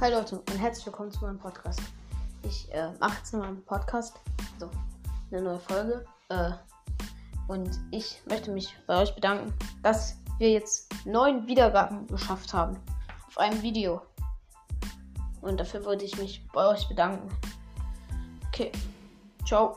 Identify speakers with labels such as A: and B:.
A: Hi Leute und herzlich willkommen zu meinem Podcast. Ich äh, mache jetzt nur einen Podcast, so eine neue Folge. Äh, und ich möchte mich bei euch bedanken, dass wir jetzt neun Wiedergaben geschafft haben auf einem Video. Und dafür würde ich mich bei euch bedanken. Okay, ciao.